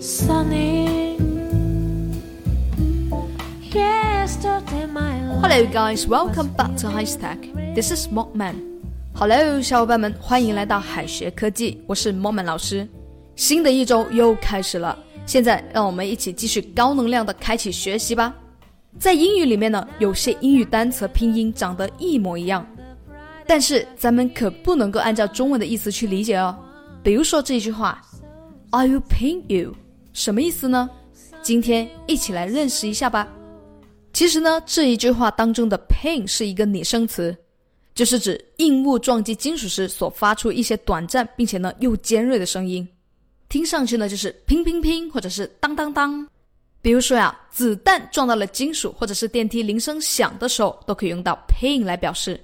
Hello guys, welcome back to High Stack. This is Mockman. Hello，小伙伴们，欢迎来到海学科技，我是 Mockman 老师。新的一周又开始了，现在让我们一起继续高能量的开启学习吧。在英语里面呢，有些英语单词拼音长得一模一样，但是咱们可不能够按照中文的意思去理解哦。比如说这句话，I will ping you，什么意思呢？今天一起来认识一下吧。其实呢，这一句话当中的 “ping” 是一个拟声词，就是指硬物撞击金属时所发出一些短暂并且呢又尖锐的声音，听上去呢就是乒乒乒或者是当当当。比如说呀，子弹撞到了金属，或者是电梯铃声响的时候，都可以用到 “ping” 来表示。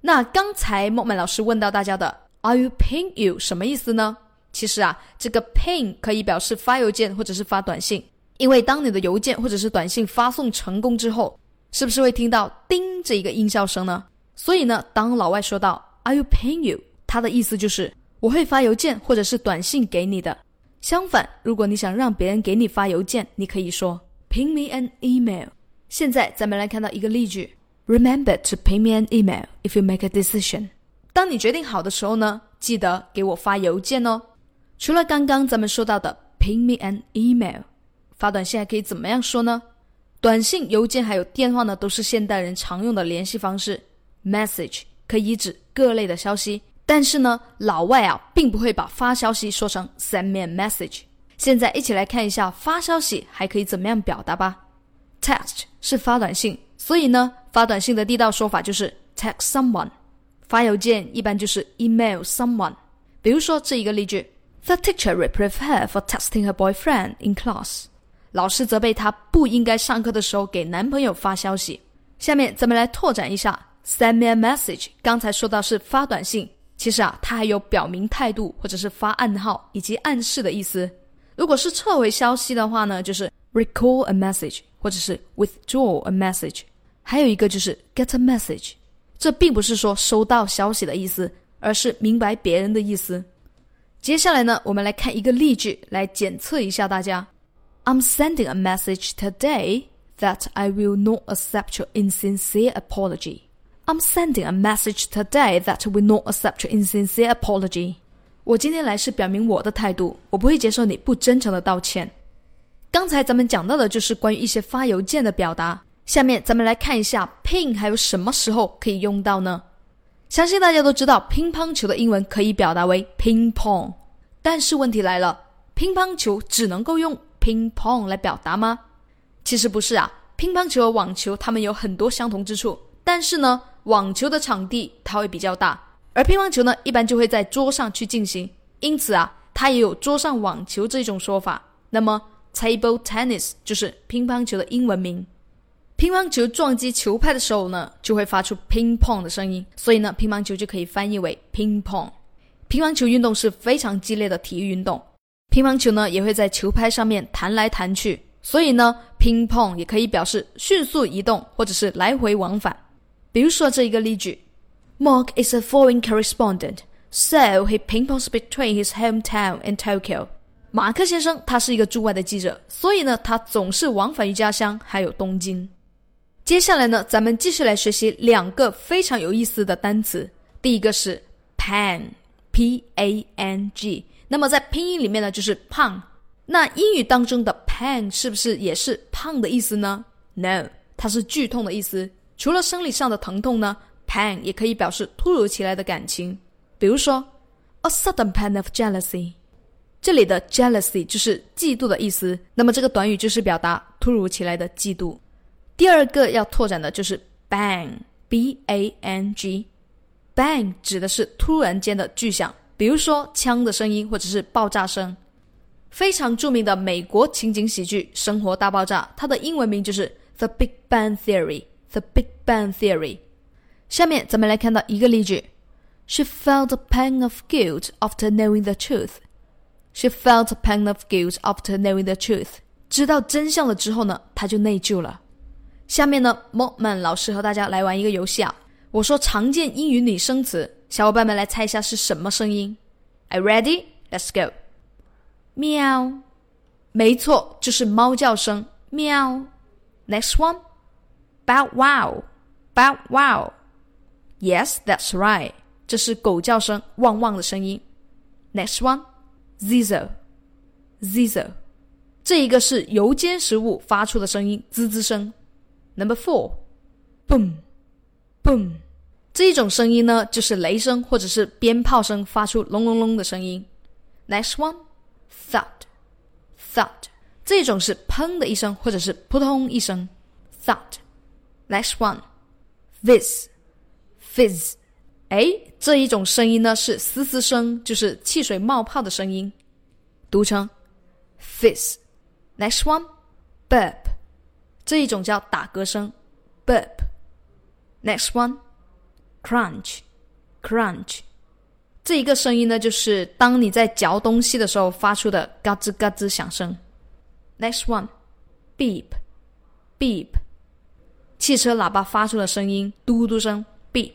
那刚才莫曼老师问到大家的 “Are you ping you” 什么意思呢？其实啊，这个 “ping” 可以表示发邮件或者是发短信。因为当你的邮件或者是短信发送成功之后，是不是会听到“叮”这一个音效声呢？所以呢，当老外说到 “Are you paying you”，他的意思就是我会发邮件或者是短信给你的。相反，如果你想让别人给你发邮件，你可以说 “Ping me an email”。现在咱们来看到一个例句：Remember to ping me an email if you make a decision。当你决定好的时候呢，记得给我发邮件哦。除了刚刚咱们说到的 “Ping me an email”。发短信还可以怎么样说呢？短信、邮件还有电话呢，都是现代人常用的联系方式。Message 可以指各类的消息，但是呢，老外啊，并不会把发消息说成 send me a message。现在一起来看一下发消息还可以怎么样表达吧。Text 是发短信，所以呢，发短信的地道说法就是 text someone。发邮件一般就是 email someone。比如说这一个例句：The teacher reproved her for texting her boyfriend in class。老师责备她不应该上课的时候给男朋友发消息。下面咱们来拓展一下，send me a message。刚才说到是发短信，其实啊，它还有表明态度或者是发暗号以及暗示的意思。如果是撤回消息的话呢，就是 recall a message 或者是 withdraw a message。还有一个就是 get a message，这并不是说收到消息的意思，而是明白别人的意思。接下来呢，我们来看一个例句来检测一下大家。I'm sending a message today that I will not accept your insincere apology. I'm sending a message today that will not accept your insincere apology. 我今天来是表明我的态度，我不会接受你不真诚的道歉。刚才咱们讲到的就是关于一些发邮件的表达，下面咱们来看一下 ping 还有什么时候可以用到呢？相信大家都知道，乒乓球的英文可以表达为 ping pong，但是问题来了，乒乓球只能够用 ping pong 来表达吗？其实不是啊，乒乓球和网球它们有很多相同之处，但是呢，网球的场地它会比较大，而乒乓球呢一般就会在桌上去进行，因此啊，它也有桌上网球这种说法。那么，table tennis 就是乒乓球的英文名。乒乓球撞击球拍的时候呢，就会发出乒乓的声音，所以呢，乒乓球就可以翻译为乒乓。乒乓球运动是非常激烈的体育运动。乒乓球呢也会在球拍上面弹来弹去，所以呢，乒乓也可以表示迅速移动或者是来回往返。比如说这一个例句：Mark is a foreign correspondent, so he ping-pongs between his hometown and Tokyo。马克先生他是一个驻外的记者，所以呢，他总是往返于家乡还有东京。接下来呢，咱们继续来学习两个非常有意思的单词。第一个是 pan p a n g。那么在拼音里面呢，就是胖。那英语当中的 pain 是不是也是胖的意思呢？No，它是剧痛的意思。除了生理上的疼痛呢，pain 也可以表示突如其来的感情。比如说，a sudden pain of jealousy。这里的 jealousy 就是嫉妒的意思。那么这个短语就是表达突如其来的嫉妒。第二个要拓展的就是 bang，b-a-n-g。bang 指的是突然间的巨响。比如说枪的声音或者是爆炸声，非常著名的美国情景喜剧《生活大爆炸》，它的英文名就是《The Big Bang Theory》。The Big Bang Theory。下面咱们来看到一个例句：She felt a pang of guilt after knowing the truth. She felt a pang of guilt after knowing the truth. 知道真相了之后呢，她就内疚了。下面呢，Moman 老师和大家来玩一个游戏啊。我说常见英语拟声词。小伙伴们来猜一下是什么声音？Are ready? Let's go. 喵没错，就是猫叫声，喵。Next one，bow wow，bow wow。Yes, that's right，这是狗叫声，汪汪的声音。Next one，zizzle，zizzle，这一个是油煎食物发出的声音，滋滋声。Number four，boom，boom，这一种声音呢，就是雷声或者是鞭炮声发出隆隆隆的声音。Next one，thud，thud，这种是砰的一声或者是扑通一声。Thud。Next one，fizz，fizz。哎，这一种声音呢是嘶嘶声，就是汽水冒泡的声音，读成 fizz。Next one，burp， 这一种叫打嗝声，burp。Next one，crunch，crunch，这一个声音呢就是当你在嚼东西的时候发出的嘎吱嘎吱响声。Next one，beep，beep，汽车喇叭发出的声音，嘟嘟声，beep。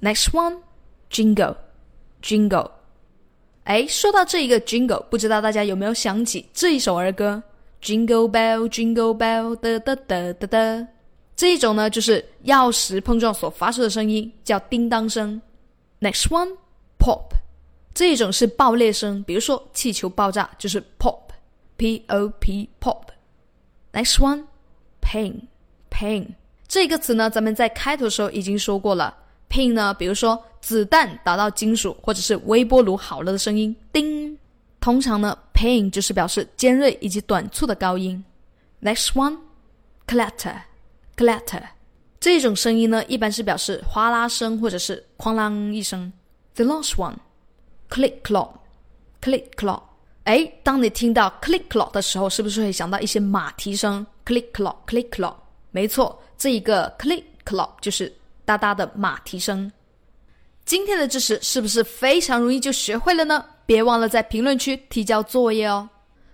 Next one, jingle, jingle。哎，说到这一个 jingle，不知道大家有没有想起这一首儿歌？Jingle bell, jingle bell，哒哒哒哒哒。这一种呢，就是钥匙碰撞所发出的声音，叫叮当声。Next one, pop。这一种是爆裂声，比如说气球爆炸，就是 pop，p o p pop。Next one, ping, ping。这个词呢，咱们在开头的时候已经说过了。pain 呢，比如说子弹打到金属，或者是微波炉好了的声音，叮。通常呢 Pain 就是表示尖锐以及短促的高音。Next one，clatter，clatter，这种声音呢，一般是表示哗啦声或者是哐啷一声。The last one，click clock, click clock。哎，当你听到 click clock 的时候，是不是会想到一些马蹄声？click clock, click clock。没错，这一个 click clock 就是。哒哒的马蹄声。今天的知识是不是非常容易就学会了呢？别忘了在评论区提交作业哦。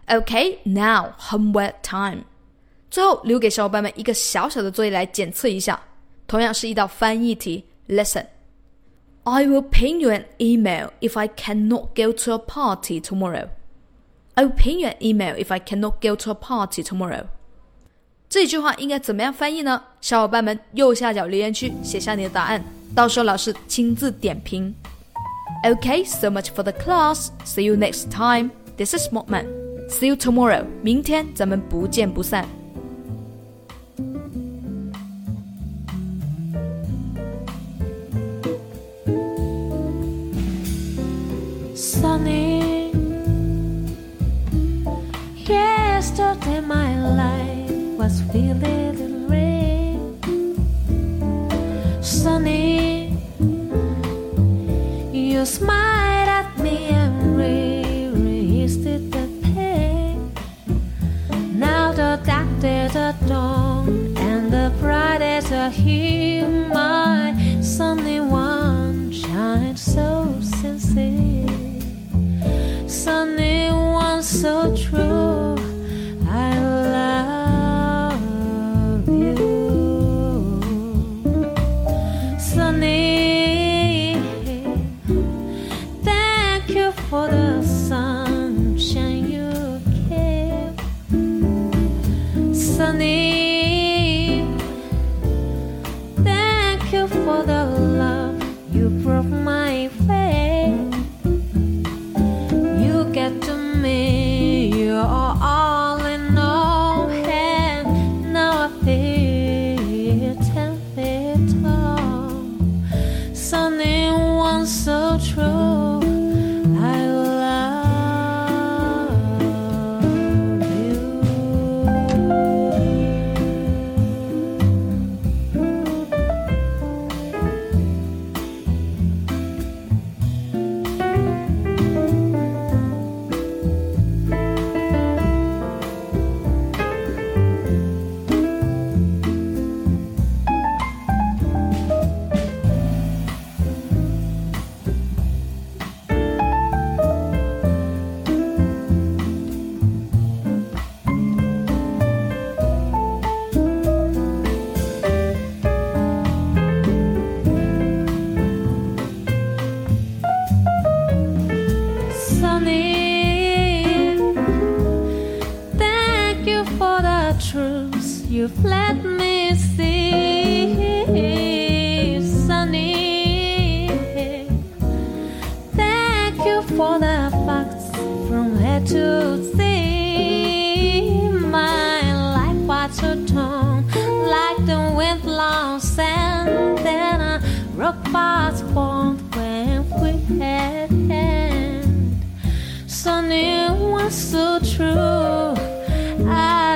OK，now homework time。最后留给小伙伴们一个小小的作业来检测一下，同样是一道翻译题。Listen。I will ping you an email if I cannot go to a party tomorrow. I will ping you an email if I cannot go to a party tomorrow. 这句话应该怎么样翻译呢？小伙伴们，右下角留言区写下你的答案，到时候老师亲自点评。Okay, so much for the class. See you next time. This is Mockman. See you tomorrow. 明天咱们不见不散。Sunny, yesterday my life was feeling You smiled at me and resisted the pain. Now the dark days are done and the bright days are here. My sunny one shines so sincere. Sunny one so true. Let me see, sunny. Thank you for the facts from A to Z. My life was like the wind blown sand. Then a rock was when we had hand. Sunny was so true. I